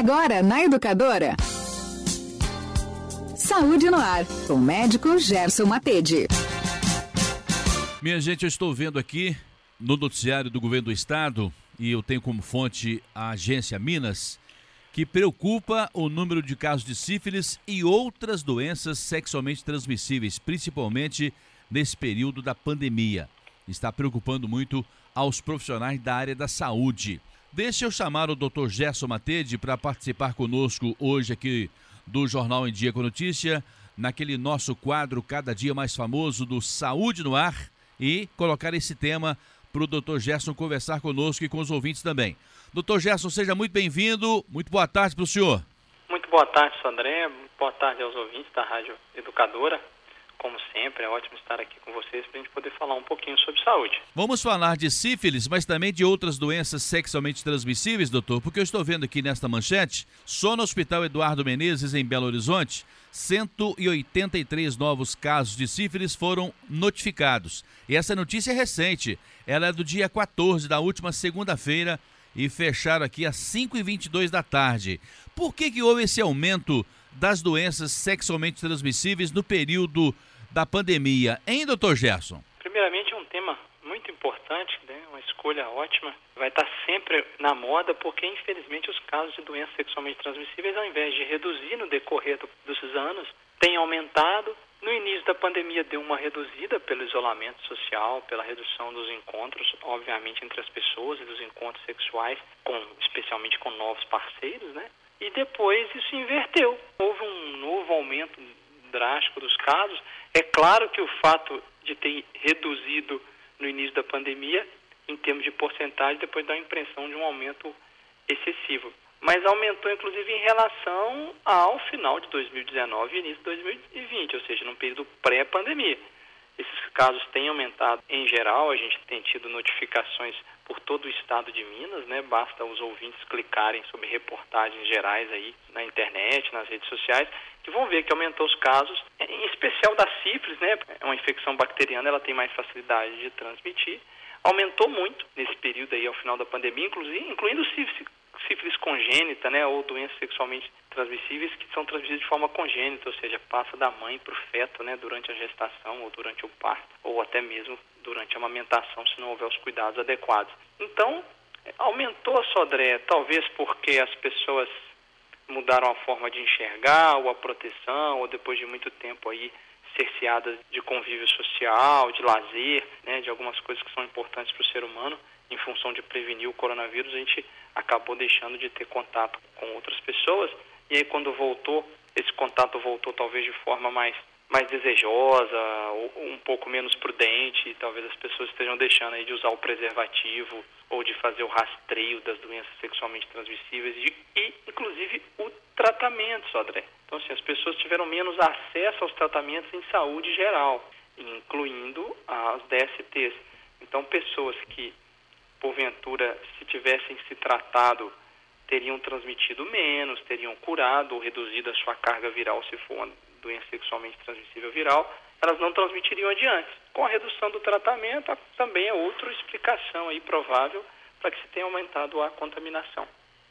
Agora na Educadora. Saúde no ar, com o médico Gerson Matede. Minha gente, eu estou vendo aqui no noticiário do governo do estado, e eu tenho como fonte a agência Minas, que preocupa o número de casos de sífilis e outras doenças sexualmente transmissíveis, principalmente nesse período da pandemia. Está preocupando muito aos profissionais da área da saúde. Deixa eu chamar o Dr. Gerson Matede para participar conosco hoje aqui do Jornal em Dia com Notícia, naquele nosso quadro cada dia mais famoso do Saúde no Ar e colocar esse tema para o Dr. Gerson conversar conosco e com os ouvintes também. Doutor Gerson, seja muito bem-vindo. Muito boa tarde para o senhor. Muito boa tarde, Sandré. Boa tarde aos ouvintes da Rádio Educadora. Como sempre, é ótimo estar aqui com vocês para a gente poder falar um pouquinho sobre saúde. Vamos falar de sífilis, mas também de outras doenças sexualmente transmissíveis, doutor, porque eu estou vendo aqui nesta manchete, só no Hospital Eduardo Menezes, em Belo Horizonte, 183 novos casos de sífilis foram notificados. E essa notícia é recente, ela é do dia 14 da última segunda-feira e fecharam aqui às 5h22 da tarde. Por que, que houve esse aumento das doenças sexualmente transmissíveis no período da pandemia, hein, doutor Gerson? Primeiramente, é um tema muito importante, né? uma escolha ótima. Vai estar sempre na moda, porque infelizmente os casos de doenças sexualmente transmissíveis, ao invés de reduzir no decorrer do, dos anos, têm aumentado. No início da pandemia deu uma reduzida pelo isolamento social, pela redução dos encontros, obviamente entre as pessoas e dos encontros sexuais, com, especialmente com novos parceiros, né? E depois isso inverteu. Houve um novo aumento drástico dos casos. É claro que o fato de ter reduzido no início da pandemia, em termos de porcentagem, depois dá a impressão de um aumento excessivo. Mas aumentou, inclusive, em relação ao final de 2019 e início de 2020, ou seja, num período pré-pandemia. Esses casos têm aumentado em geral, a gente tem tido notificações por todo o estado de Minas, né? Basta os ouvintes clicarem sobre reportagens gerais aí na internet, nas redes sociais, que vão ver que aumentou os casos, em especial da sífilis, né? É uma infecção bacteriana, ela tem mais facilidade de transmitir. Aumentou muito nesse período aí ao final da pandemia, inclusive, incluindo sífilis sífilis congênita, né, ou doenças sexualmente transmissíveis que são transmitidas de forma congênita, ou seja, passa da mãe para o feto, né, durante a gestação ou durante o parto, ou até mesmo durante a amamentação, se não houver os cuidados adequados. Então, aumentou a sodré, talvez porque as pessoas mudaram a forma de enxergar, ou a proteção, ou depois de muito tempo aí cerceadas de convívio social, de lazer, né, de algumas coisas que são importantes para o ser humano, em função de prevenir o coronavírus, a gente acabou deixando de ter contato com outras pessoas. E aí, quando voltou, esse contato voltou talvez de forma mais, mais desejosa, um pouco menos prudente, talvez as pessoas estejam deixando aí de usar o preservativo ou de fazer o rastreio das doenças sexualmente transmissíveis e, e inclusive, o tratamento, Sodré. Então, assim, as pessoas tiveram menos acesso aos tratamentos em saúde geral, incluindo as DSTs. Então, pessoas que porventura, se tivessem se tratado, teriam transmitido menos, teriam curado ou reduzido a sua carga viral se for uma doença sexualmente transmissível viral, elas não transmitiriam adiante. Com a redução do tratamento, também é outra explicação aí provável para que se tenha aumentado a contaminação.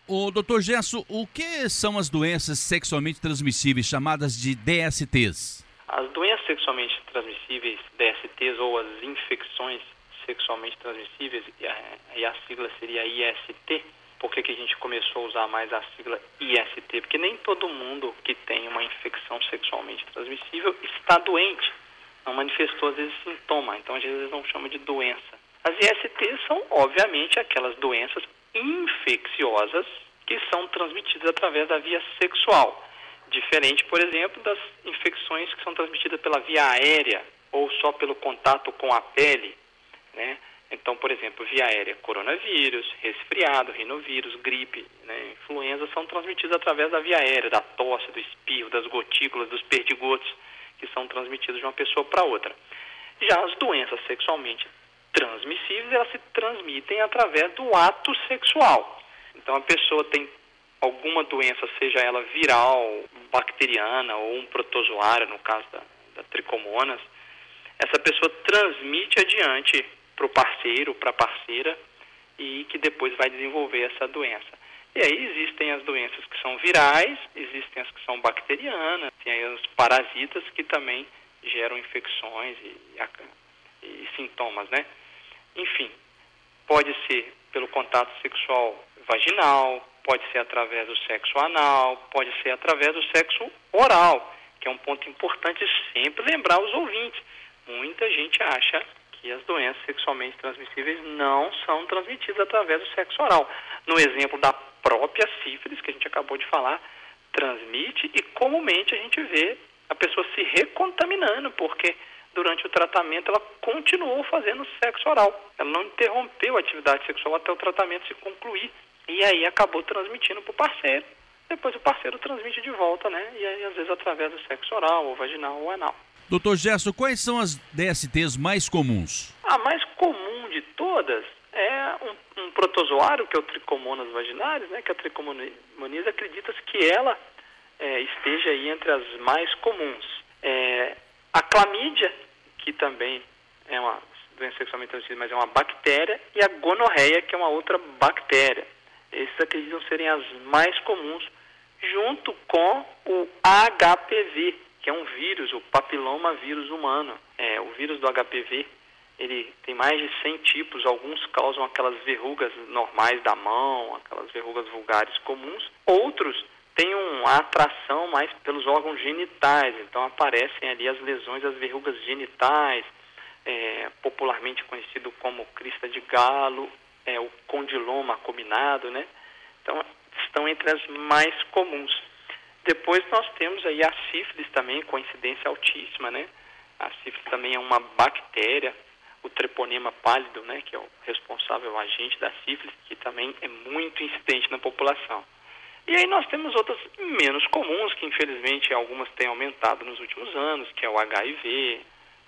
O doutor Gesso, o que são as doenças sexualmente transmissíveis chamadas de DSTs? As doenças sexualmente transmissíveis, DSTs ou as infecções sexualmente transmissíveis, e a, e a sigla seria IST. Por que, que a gente começou a usar mais a sigla IST? Porque nem todo mundo que tem uma infecção sexualmente transmissível está doente, não manifestou às vezes sintoma, então às vezes não chama de doença. As ISTs são, obviamente, aquelas doenças infecciosas que são transmitidas através da via sexual. Diferente, por exemplo, das infecções que são transmitidas pela via aérea ou só pelo contato com a pele, né? Então, por exemplo, via aérea, coronavírus, resfriado, rinovírus, gripe, né, influenza são transmitidos através da via aérea, da tosse, do espirro, das gotículas, dos perdigotos, que são transmitidos de uma pessoa para outra. Já as doenças sexualmente transmissíveis, elas se transmitem através do ato sexual. Então, a pessoa tem alguma doença, seja ela viral, bacteriana ou um protozoário, no caso da, da tricomonas, essa pessoa transmite adiante para o parceiro, para a parceira, e que depois vai desenvolver essa doença. E aí existem as doenças que são virais, existem as que são bacterianas, tem aí os parasitas que também geram infecções e, e, sintomas, né? Enfim, pode ser pelo contato sexual vaginal, pode ser através do sexo anal, pode ser através do sexo oral, que é um ponto importante sempre lembrar os ouvintes. Muita gente acha que as doenças sexualmente transmissíveis não são transmitidas através do sexo oral. No exemplo da própria sífilis, que a gente acabou de falar, transmite e comumente a gente vê a pessoa se recontaminando, porque durante o tratamento ela continuou fazendo sexo oral. Ela não interrompeu a atividade sexual até o tratamento se concluir. E aí acabou transmitindo para o parceiro. Depois o parceiro transmite de volta, né? E aí às vezes através do sexo oral, ou vaginal, ou anal. Doutor Gerson, quais são as DSTs mais comuns? A mais comum de todas é um, um protozoário, que é o Trichomonas vaginalis, né? Que a Trichomonas acredita-se que ela é, esteja aí entre as mais comuns. É, a clamídia, que também é uma doença sexualmente transmissível, mas é uma bactéria, e a gonorreia, que é uma outra bactéria. Esses acreditam serem as mais comuns, junto com o HPV, que é um vírus, o papiloma vírus humano. É, o vírus do HPV, ele tem mais de 100 tipos, alguns causam aquelas verrugas normais da mão, aquelas verrugas vulgares comuns, outros têm uma atração mais pelos órgãos genitais, então aparecem ali as lesões, as verrugas genitais, é, popularmente conhecido como crista de galo, é, o condiloma combinado, né? Então, estão entre as mais comuns. Depois nós temos aí a sífilis também, com incidência altíssima, né? A sífilis também é uma bactéria, o treponema pálido, né, que é o responsável o agente da sífilis, que também é muito incidente na população. E aí nós temos outras menos comuns, que infelizmente algumas têm aumentado nos últimos anos, que é o HIV,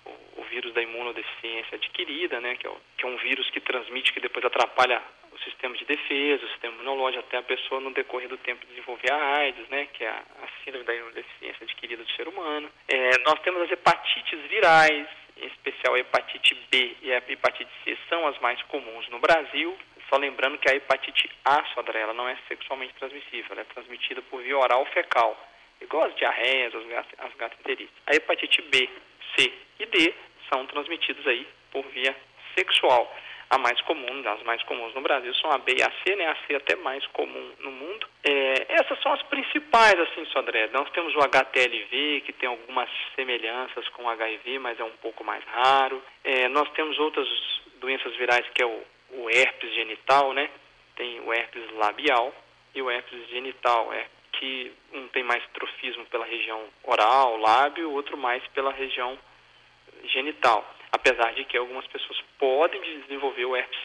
o, o vírus da imunodeficiência adquirida, né, que é, o, que é um vírus que transmite, que depois atrapalha sistema de defesa, o sistema imunológico, até a pessoa no decorrer do tempo desenvolver a AIDS, né, que é a, síndrome da imunodeficiência adquirida do ser humano. É, nós temos as hepatites virais, em especial a hepatite B e a hepatite C, são as mais comuns no Brasil. Só lembrando que a hepatite A, Sodré, ela não é sexualmente transmissível, ela é transmitida por via oral fecal, igual as diarreias, as gastroenterites. A hepatite B, C e D são transmitidos aí por via sexual. A mais comum, as mais comuns no Brasil são a B e a C, né? A C é até mais comum no mundo. É, essas são as principais, assim, Sodré. Nós temos o HTLV, que tem algumas semelhanças com o HIV, mas é um pouco mais raro. É, nós temos outras doenças virais, que é o, o herpes genital, né? Tem o herpes labial e o herpes genital, é que um tem mais trofismo pela região oral, lábio, o outro mais pela região genital. Apesar de que algumas pessoas podem desenvolver o herpes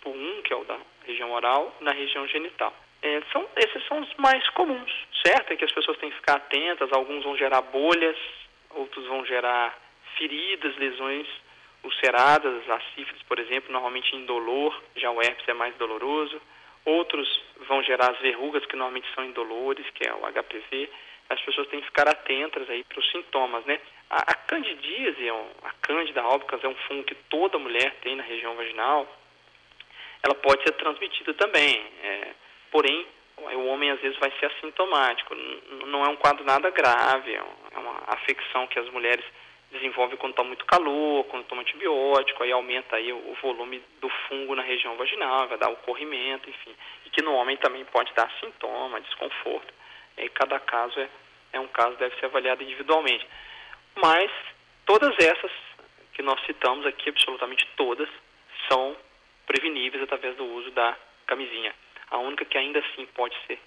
tipo 1, que é o da região oral, na região genital. É, são, esses são os mais comuns, certo? É que as pessoas têm que ficar atentas, alguns vão gerar bolhas, outros vão gerar feridas, lesões ulceradas, a sífilis, por exemplo, normalmente indolor, já o herpes é mais doloroso. Outros vão gerar as verrugas, que normalmente são indolores, que é o HPV. As pessoas têm que ficar atentas aí para os sintomas, né? A, a candidíase, é a cândida albicans, é um fungo que toda mulher tem na região vaginal. Ela pode ser transmitida também, é, porém o homem às vezes vai ser assintomático. Não é um quadro nada grave, é, é uma afecção que as mulheres desenvolvem quando está muito calor, quando toma antibiótico, aí aumenta aí o volume do fungo na região vaginal, vai dar o corrimento, enfim. E que no homem também pode dar sintoma, desconforto. E cada caso é, é um caso, deve ser avaliado individualmente. Mas todas essas que nós citamos aqui, absolutamente todas, são preveníveis através do uso da camisinha. A única que ainda assim pode ser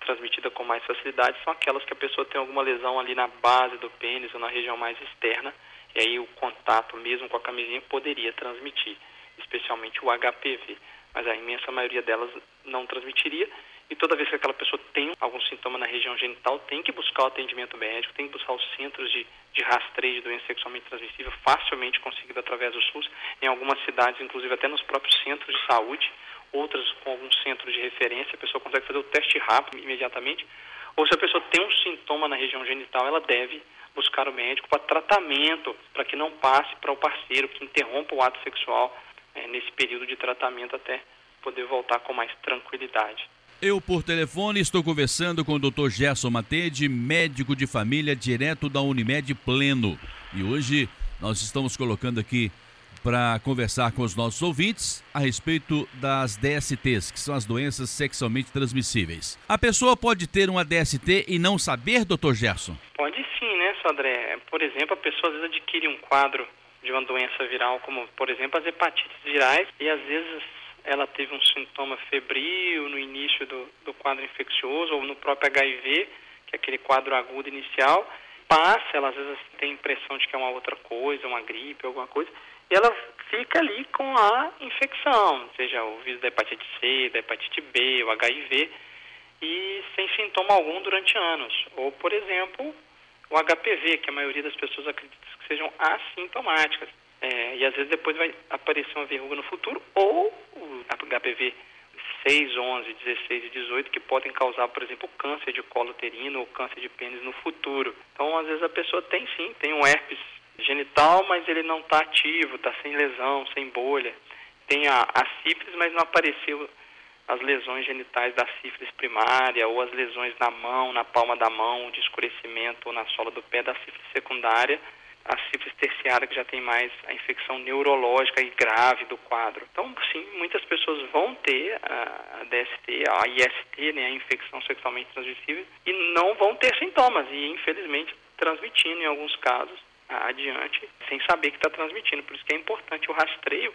transmitida com mais facilidade são aquelas que a pessoa tem alguma lesão ali na base do pênis ou na região mais externa, e aí o contato mesmo com a camisinha poderia transmitir, especialmente o HPV. Mas a imensa maioria delas não transmitiria, e toda vez que aquela pessoa tem algum sintoma na região genital, tem que buscar o atendimento médico, tem que buscar os centros de, de rastreio de doença sexualmente transmissível, facilmente conseguido através do SUS, em algumas cidades, inclusive até nos próprios centros de saúde, outras com algum centro de referência, a pessoa consegue fazer o teste rápido imediatamente. Ou se a pessoa tem um sintoma na região genital, ela deve buscar o médico para tratamento, para que não passe para o parceiro, que interrompa o ato sexual é, nesse período de tratamento até poder voltar com mais tranquilidade. Eu, por telefone, estou conversando com o Dr. Gerson Matede, médico de família direto da Unimed Pleno. E hoje nós estamos colocando aqui para conversar com os nossos ouvintes a respeito das DSTs, que são as doenças sexualmente transmissíveis. A pessoa pode ter uma DST e não saber, doutor Gerson? Pode sim, né, Sodré? Por exemplo, a pessoa às vezes adquire um quadro de uma doença viral, como por exemplo as hepatites virais, e às vezes ela teve um sintoma febril no início do, do quadro infeccioso ou no próprio HIV, que é aquele quadro agudo inicial, passa, ela às vezes tem a impressão de que é uma outra coisa, uma gripe, alguma coisa, e ela fica ali com a infecção, seja o vírus da hepatite C, da hepatite B, o HIV, e sem sintoma algum durante anos. Ou, por exemplo, o HPV, que a maioria das pessoas acredita que sejam assintomáticas. É, e às vezes depois vai aparecer uma verruga no futuro, ou o HPV 6, 11, 16 e 18, que podem causar, por exemplo, câncer de colo uterino ou câncer de pênis no futuro. Então, às vezes a pessoa tem sim, tem um herpes genital, mas ele não está ativo, está sem lesão, sem bolha. Tem a, a sífilis, mas não apareceu as lesões genitais da sífilis primária ou as lesões na mão, na palma da mão, de escurecimento ou na sola do pé da sífilis secundária a sífilis terciária, que já tem mais a infecção neurológica e grave do quadro. Então, sim, muitas pessoas vão ter a, DST, a IST, né, a infecção sexualmente transmissível, e não vão ter sintomas, e infelizmente transmitindo em alguns casos adiante, sem saber que está transmitindo. Por isso que é importante o rastreio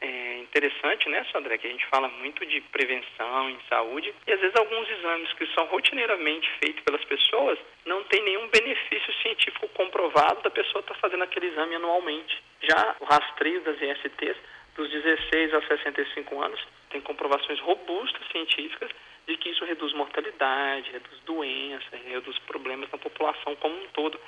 é interessante, né, Sandra, que a gente fala muito de prevenção em saúde e às vezes alguns exames que são rotineiramente feitos pelas pessoas não tem nenhum benefício científico comprovado da pessoa estar tá fazendo aquele exame anualmente. Já o rastreio das ISTs dos 16 aos 65 anos tem comprovações robustas científicas de que isso reduz mortalidade, reduz doença, reduz problemas na população como um todo.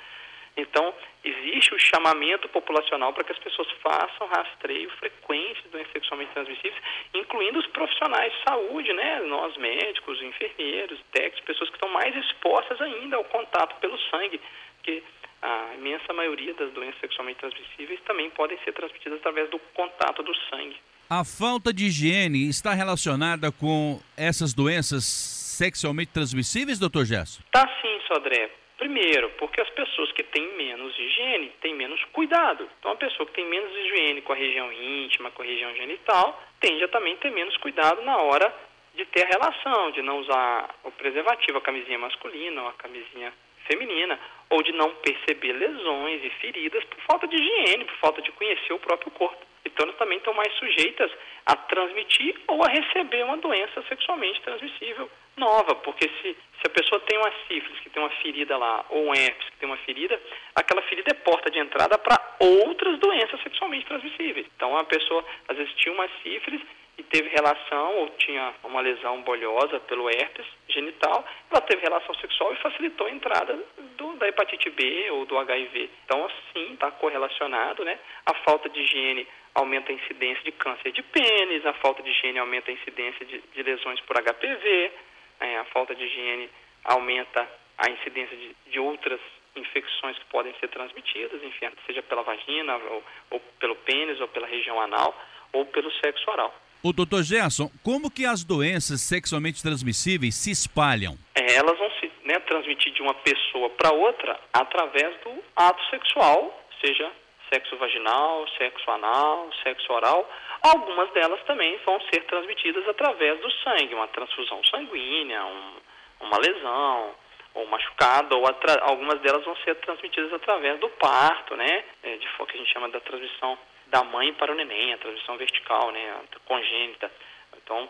Então, existe o chamamento populacional para que as pessoas façam rastreio frequente de doenças sexualmente transmissíveis, incluindo os profissionais de saúde, né? Nós médicos, enfermeiros, técnicos, pessoas que estão mais expostas ainda ao contato pelo sangue, que a imensa maioria das doenças sexualmente transmissíveis também podem ser transmitidas através do contato do sangue. A falta de higiene está relacionada com essas doenças sexualmente transmissíveis, doutor Gesso? Tá sim, Sodré. Primeiro, porque as pessoas que têm menos higiene têm menos cuidado. Então, a pessoa que tem menos higiene com a região íntima, com a região genital, tende a também ter menos cuidado na hora de ter a relação, de não usar o preservativo, a camisinha masculina ou a camisinha feminina, ou de não perceber lesões e feridas por falta de higiene, por falta de conhecer o próprio corpo. Então, elas também estão mais sujeitas a transmitir ou a receber uma doença sexualmente transmissível nova, porque se, se a pessoa tem uma sífilis, que tem uma ferida lá, ou um herpes, que tem uma ferida, aquela ferida é porta de entrada para outras doenças sexualmente transmissíveis. Então, a pessoa, às vezes, tinha uma sífilis e teve relação, ou tinha uma lesão bolhosa pelo herpes genital, ela teve relação sexual e facilitou a entrada do, da hepatite B ou do HIV. Então, assim, está correlacionado, né? A falta de higiene aumenta a incidência de câncer de pênis, a falta de higiene aumenta a incidência de, de lesões por HPV, é, a falta de higiene aumenta a incidência de, de, outras infecções que podem ser transmitidas, enfim, seja pela vagina, ou, ou pelo pênis, ou pela região anal, ou pelo sexo oral. O doutor Gerson, como que as doenças sexualmente transmissíveis se espalham? É, elas vão se né, transmitir de uma pessoa para outra através do ato sexual, seja sexo vaginal, sexo anal, sexo oral. Algumas delas também vão ser transmitidas através do sangue, uma transfusão sanguínea, um, uma lesão, ou machucado, ou algumas delas vão ser transmitidas através do parto, né? É, de que a gente chama da transmissão da mãe para o neném, a transmissão vertical, né? congênita. Então,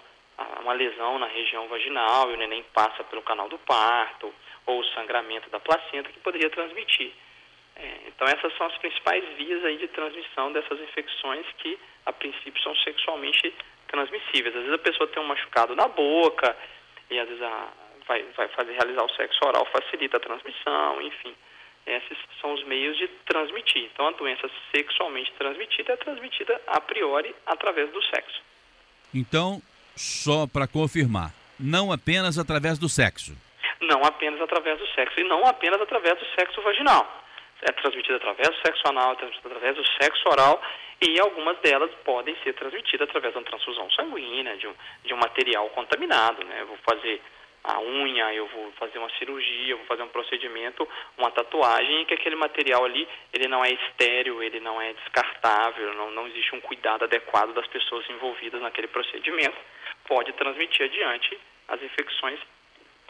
uma lesão na região vaginal e o neném passa pelo canal do parto, ou o sangramento da placenta que poderia transmitir. É, então essas são as principais vias aí de transmissão dessas infecções que a princípio são sexualmente transmissíveis. Às vezes a pessoa tem um machucado na boca e às vezes a, vai, vai fazer realizar o sexo oral facilita a transmissão, enfim. Esses são os meios de transmitir. Então a doença sexualmente transmitida é transmitida a priori através do sexo. Então, só para confirmar, não apenas através do sexo. Não apenas através do sexo e não apenas através do sexo vaginal é transmitida através do sexo anal, é transmitida através do sexo oral E algumas delas podem ser transmitidas através de uma transfusão sanguínea, de um, de um material contaminado. Né? Eu vou fazer a unha, eu vou fazer uma cirurgia, eu vou fazer um procedimento, uma tatuagem, em que aquele material ali, ele não é estéreo, ele não é descartável, não, não existe um cuidado adequado das pessoas envolvidas naquele procedimento, pode transmitir adiante as infecções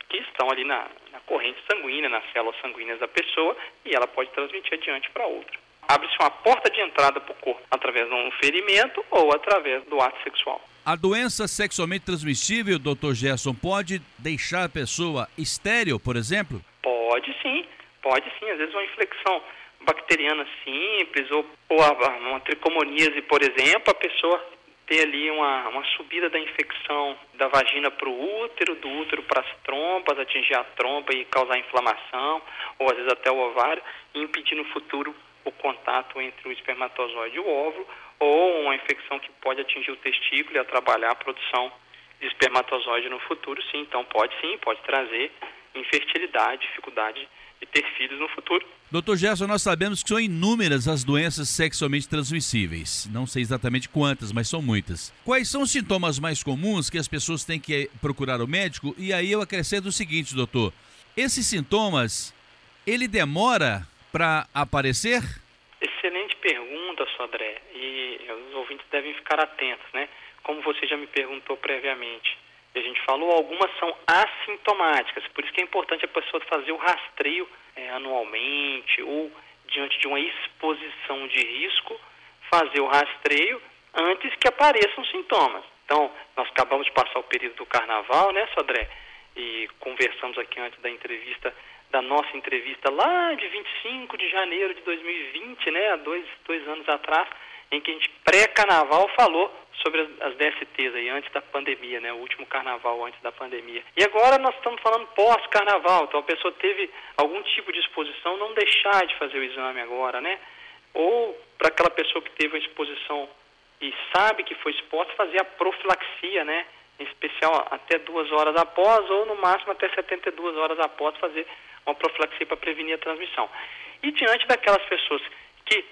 que estão ali na, na corrente sanguínea, nas células sanguíneas da pessoa, e ela pode transmitir adiante para outra. Abre-se uma porta de entrada para o corpo através de um ferimento ou através do ato sexual. A doença sexualmente transmissível, doutor Gerson, pode deixar a pessoa estéril, por exemplo? Pode sim, pode sim. Às vezes uma infecção bacteriana simples ou, ou uma tricomoníase, por exemplo, a pessoa ter ali uma, uma subida da infecção da vagina para o útero, do útero para as trompas, atingir a trompa e causar inflamação, ou às vezes até o ovário, e impedir no futuro o contato entre o espermatozoide e o óvulo, ou uma infecção que pode atingir o testículo e atrapalhar a produção de espermatozoide no futuro, sim. Então pode sim, pode trazer infertilidade, dificuldade de ter filhos no futuro. Doutor Gerson, nós sabemos que são inúmeras as doenças sexualmente transmissíveis. Não sei exatamente quantas, mas são muitas. Quais são os sintomas mais comuns que as pessoas têm que procurar o médico? E aí eu acrescento o seguinte, doutor. Esses sintomas, ele demora para aparecer? Excelente pergunta, Sodré. E os ouvintes devem ficar atentos, né? Como você já me perguntou previamente a gente falou, algumas são assintomáticas, por isso que é importante a pessoa fazer o rastreio é, anualmente ou diante de uma exposição de risco, fazer o rastreio antes que apareçam sintomas. Então, nós acabamos de passar o período do carnaval, né, Sodré? E conversamos aqui antes da entrevista, da nossa entrevista lá de 25 de janeiro de 2020, né, há dois, dois anos atrás, em que a gente pré-carnaval falou sobre as, as DSTs aí antes da pandemia, né? O último carnaval antes da pandemia. E agora nós estamos falando pós-carnaval, então a pessoa teve algum tipo de exposição, não deixar de fazer o exame agora, né? Ou para aquela pessoa que teve a exposição e sabe que foi exposta, fazer a profilaxia, né? Em especial até duas horas após, ou no máximo até 72 horas após fazer uma profilaxia para prevenir a transmissão. E diante daquelas pessoas que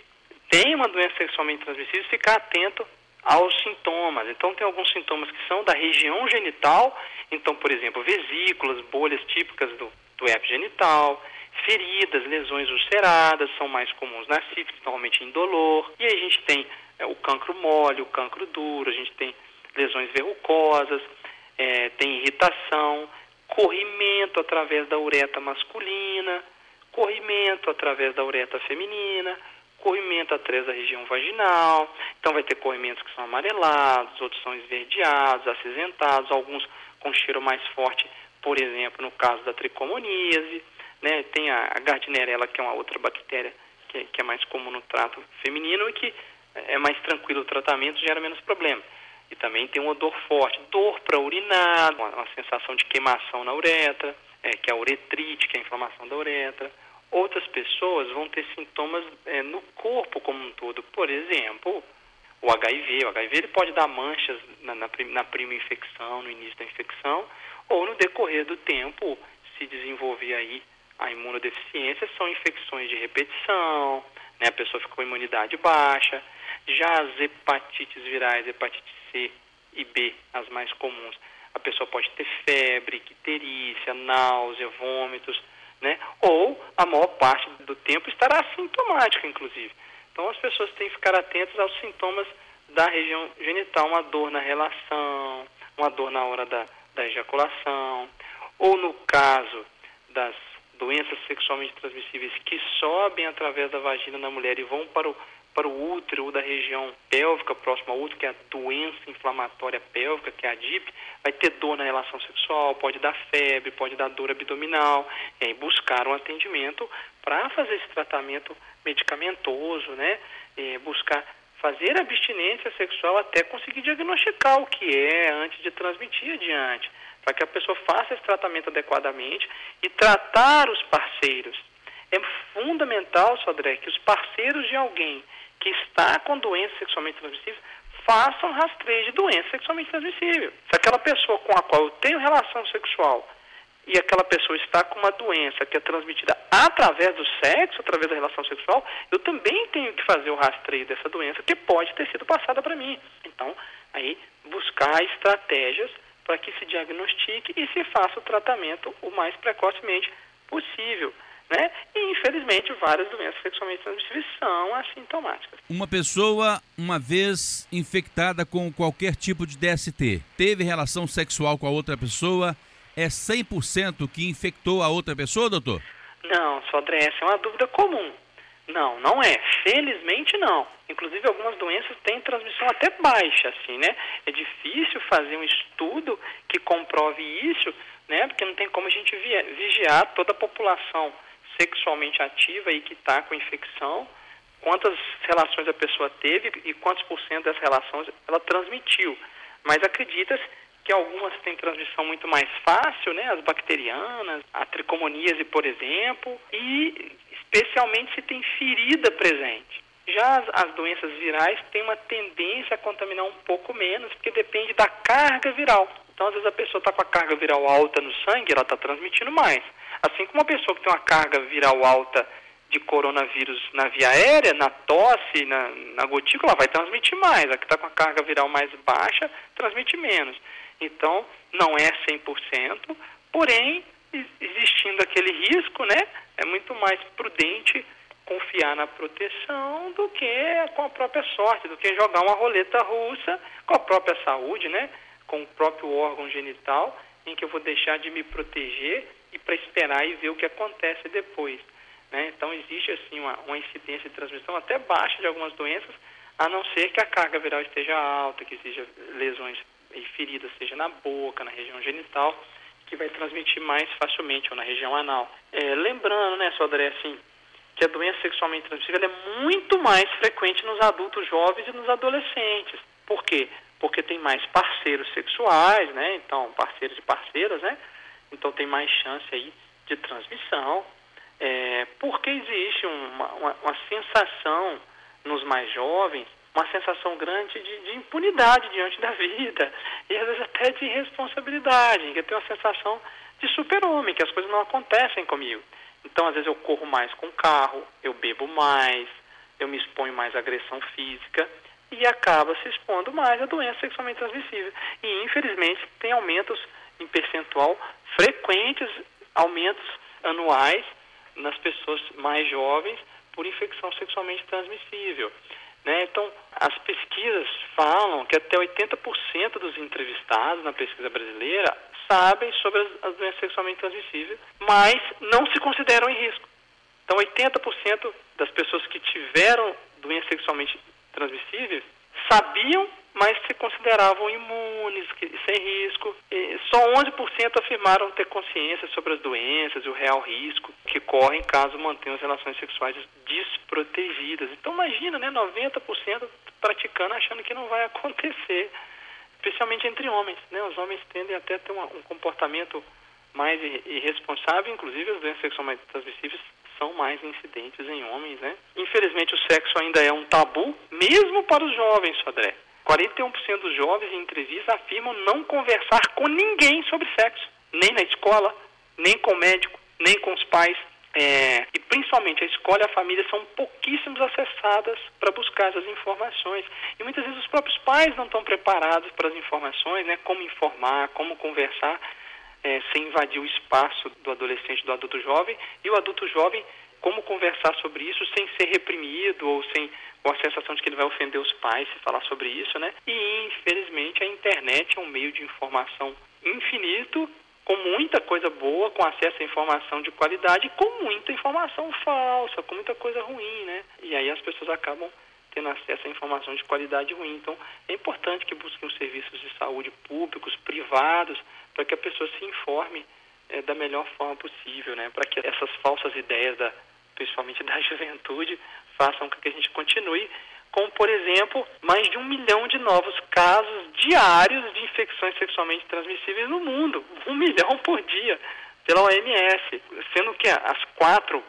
têm uma doença sexualmente transmissível, ficar atento aos sintomas. Então, tem alguns sintomas que são da região genital, então, por exemplo, vesículas, bolhas típicas do, do herpes genital, feridas, lesões ulceradas, são mais comuns na sífilis, normalmente indolor. E aí a gente tem é, o cancro mole, o cancro duro, a gente tem lesões verrucosas, é, tem irritação, corrimento através da ureta masculina, corrimento através da ureta feminina, corrimento através da região vaginal. Então vai ter corrimentos que são amarelados, outros são esverdeados, acinzentados, alguns com cheiro mais forte, por exemplo, no caso da tricomoníase. Né? Tem a, Gardnerella, que é uma outra bactéria que, que é mais comum no trato feminino e que é mais tranquilo o tratamento, gera menos problema. E também tem uma dor forte, dor para urinar, uma, uma, sensação de queimação na uretra, é, que é a uretrite, que é a inflamação da uretra. Outras pessoas vão ter sintomas é, no corpo como um todo. Por exemplo, o HIV. O HIV ele pode dar manchas na, na, na prima infecção, no início da infecção, ou no decorrer do tempo se desenvolver aí a imunodeficiência, são infecções de repetição, né? a pessoa fica com imunidade baixa. Já as hepatites virais, hepatite C e B, as mais comuns, a pessoa pode ter febre, icterícia, náusea, vômitos, né? Ou a maior parte do tempo estará assintomática, inclusive. Então as pessoas têm que ficar atentas aos sintomas da região genital, uma dor na relação, uma dor na hora da, da ejaculação, ou no caso das doenças sexualmente transmissíveis que sobem através da vagina da mulher e vão para o para o útero ou da região pélvica próxima ao útero, que é a doença inflamatória pélvica, que é a DIP, vai ter dor na relação sexual, pode dar febre, pode dar dor abdominal, e aí buscar um atendimento para fazer esse tratamento medicamentoso, né? E buscar fazer abstinência sexual até conseguir diagnosticar o que é antes de transmitir adiante, para que a pessoa faça esse tratamento adequadamente e tratar os parceiros. É fundamental, Sodré, que os parceiros de alguém que está com doença sexualmente transmissível façam rastreio de doença sexualmente transmissível. Se aquela pessoa com a qual eu tenho relação sexual e aquela pessoa está com uma doença que é transmitida através do sexo, através da relação sexual, eu também tenho que fazer o rastreio dessa doença que pode ter sido passada para mim. Então, aí buscar estratégias para que se diagnostique e se faça o tratamento o mais precocemente possível. Né? E, infelizmente, várias doenças sexualmente transmissíveis são assintomáticas. Uma pessoa, uma vez infectada com qualquer tipo de DST, teve relação sexual com a outra pessoa, é 100% que infectou a outra pessoa, doutor? Não, Sodré, essa é uma dúvida comum. Não, não é. Felizmente não. Inclusive algumas doenças têm transmissão até baixa, assim, né? É difícil fazer um estudo que comprove isso, né? Porque não tem como a gente vigiar toda a população sexualmente ativa e que está com infecção, quantas relações a pessoa teve e quantos por cento dessas relações ela transmitiu. Mas acredita-se que algumas têm transmissão muito mais fácil, né? As bacterianas, a tricomoníase, por exemplo, e especialmente se tem ferida presente. Já as, as, doenças virais têm uma tendência a contaminar um pouco menos, porque depende da carga viral. Então, às vezes, a pessoa está com a carga viral alta no sangue, ela está transmitindo mais. Assim como uma pessoa que tem uma carga viral alta de coronavírus na via aérea, na tosse, na, na gotícula, vai transmitir mais. A que está com a carga viral mais baixa, transmite menos. Então, não é 100%, porém, existindo aquele risco, né, é muito mais prudente confiar na proteção do que com a própria sorte, do que jogar uma roleta russa com a própria saúde, né, com o próprio órgão genital, em que eu vou deixar de me proteger para esperar e ver o que acontece depois. Né? Então, existe assim uma, uma incidência de transmissão até baixa de algumas doenças, a não ser que a carga viral esteja alta, que seja lesões e feridas, seja na boca, na região genital, que vai transmitir mais facilmente, ou na região anal. É, lembrando, né, Sodré, assim, que a doença sexualmente transmissível é muito mais frequente nos adultos jovens e nos adolescentes. Por quê? Porque tem mais parceiros sexuais, né? Então, parceiros e parceiras, né? Então tem mais chance aí de transmissão. É, porque existe uma, uma, uma sensação nos mais jovens uma sensação grande de, de, impunidade diante da vida e às vezes até de irresponsabilidade, que eu tenho uma sensação de super-homem, que as coisas não acontecem comigo. Então, às vezes eu corro mais com o carro, eu bebo mais, eu me exponho mais à agressão física e acaba se expondo mais à doença sexualmente transmissível. E, infelizmente, tem aumentos em percentual frequentes, aumentos anuais nas pessoas mais jovens por infecção sexualmente transmissível. Né? Então, as pesquisas falam que até 80% dos entrevistados na pesquisa brasileira sabem sobre as, as doenças sexualmente transmissíveis, mas não se consideram em risco. Então, 80% das pessoas que tiveram doenças sexualmente transmissíveis sabiam mas se consideravam imunes, sem risco. E só 11% afirmaram ter consciência sobre as doenças e o real risco que correm caso mantenham as relações sexuais desprotegidas. Então imagina, né, 90% praticando achando que não vai acontecer, especialmente entre homens. Né? Os homens tendem até a ter um comportamento mais irresponsável, inclusive as doenças sexualmente transmissíveis são mais incidentes em homens, né? Infelizmente o sexo ainda é um tabu, mesmo para os jovens, Sodré. 41% dos jovens em entrevista afirmam não conversar com ninguém sobre sexo, nem na escola, nem com o médico, nem com os pais. É, e principalmente a escola e a família são pouquíssimos acessadas para buscar essas informações. E muitas vezes os próprios pais não estão preparados para as informações, né? como informar, como conversar, é, sem invadir o espaço do adolescente, do adulto jovem, e o adulto jovem como conversar sobre isso sem ser reprimido ou sem com a sensação de que ele vai ofender os pais se falar sobre isso, né? E infelizmente a internet é um meio de informação infinito, com muita coisa boa, com acesso à informação de qualidade, com muita informação falsa, com muita coisa ruim, né? E aí as pessoas acabam tendo acesso à informação de qualidade ruim. Então, é importante que busquem os serviços de saúde públicos, privados, para que a pessoa se informe é, da melhor forma possível, né? Para que essas falsas ideias da principalmente da juventude, façam com que a gente continue com, por exemplo, mais de um milhão de novos casos diários de infecções sexualmente transmissíveis no mundo. Um milhão por dia, pela OMS. Sendo que as quatro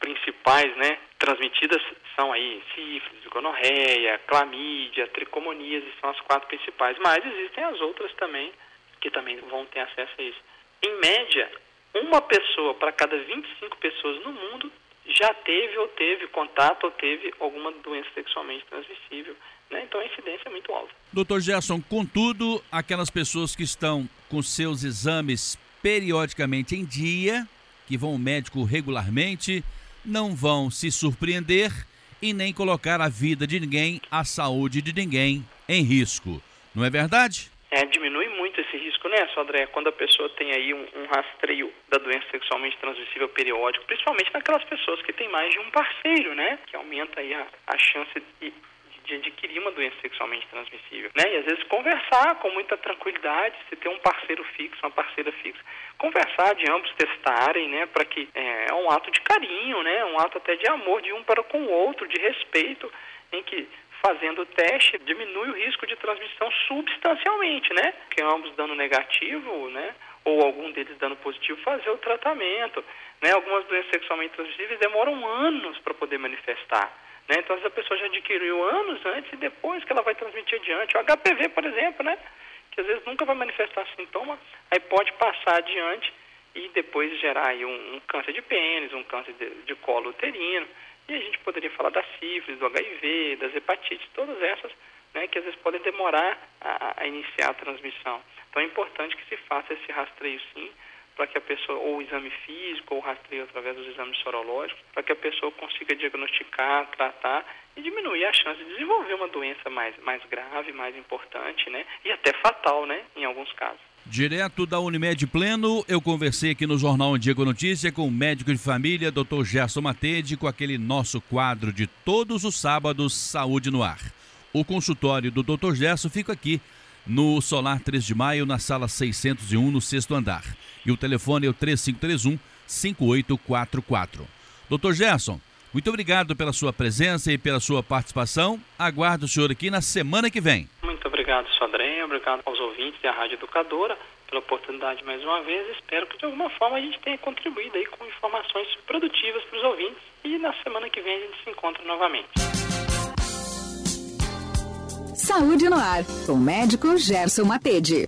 principais né, transmitidas são aí sífilis, gonorreia, clamídia, tricomoníase, são as quatro principais. Mas existem as outras também, que também vão ter acesso a isso. Em média, uma pessoa para cada 25 pessoas no mundo já teve ou teve contato ou teve alguma doença sexualmente transmissível. Né? Então a incidência é muito alta. Doutor Gerson, contudo, aquelas pessoas que estão com seus exames periodicamente em dia, que vão ao médico regularmente, não vão se surpreender e nem colocar a vida de ninguém, a saúde de ninguém em risco. Não é verdade? É, diminui muito esse risco, né, Sodré? Quando a pessoa tem aí um, um, rastreio da doença sexualmente transmissível periódico, principalmente naquelas pessoas que têm mais de um parceiro, né? Que aumenta aí a, a chance de, de adquirir uma doença sexualmente transmissível, né? E às vezes conversar com muita tranquilidade, se ter um parceiro fixo, uma parceira fixa, conversar de ambos testarem, né? Para que é, é um ato de carinho, né? Um ato até de amor de um para com o outro, de respeito, em que fazendo o teste, diminui o risco de transmissão substancialmente, né? Que ambos dando negativo, né? Ou algum deles dando positivo, fazer o tratamento. Né? Algumas doenças sexualmente transmissíveis demoram anos para poder manifestar. Né? Então, a pessoa já adquiriu anos antes e depois que ela vai transmitir adiante. O HPV, por exemplo, né? Que às vezes nunca vai manifestar sintoma, aí pode passar adiante e depois gerar aí um, um câncer de pênis, um câncer de, de colo uterino. E a gente poderia falar da sífilis, do HIV, das hepatites, todas essas né, que às vezes podem demorar a, a, iniciar a transmissão. Então é importante que se faça esse rastreio sim, para que a pessoa, ou exame físico, ou rastreio através dos exames sorológicos, para que a pessoa consiga diagnosticar, tratar e diminuir a chance de desenvolver uma doença mais, mais grave, mais importante, né? E até fatal, né? Em alguns casos. Direto da Unimed Pleno, eu conversei aqui no Jornal Antigo Notícia com o médico de família, Dr. Gerson Matede, com aquele nosso quadro de todos os sábados, Saúde no Ar. O consultório do Dr. Gerson fica aqui no Solar 3 de Maio, na sala 601, no sexto andar. E o telefone é o 3531 5844. Dr. Gerson, muito obrigado pela sua presença e pela sua participação. Aguardo o senhor aqui na semana que vem. Muito obrigado, Sodré. Obrigado aos ouvintes da Rádio Educadora pela oportunidade mais uma vez. Espero que de alguma forma a gente tenha contribuído aí com informações produtivas para os ouvintes. E na semana que vem a gente se encontra novamente. Saúde no ar, com o médico Gerson Matede.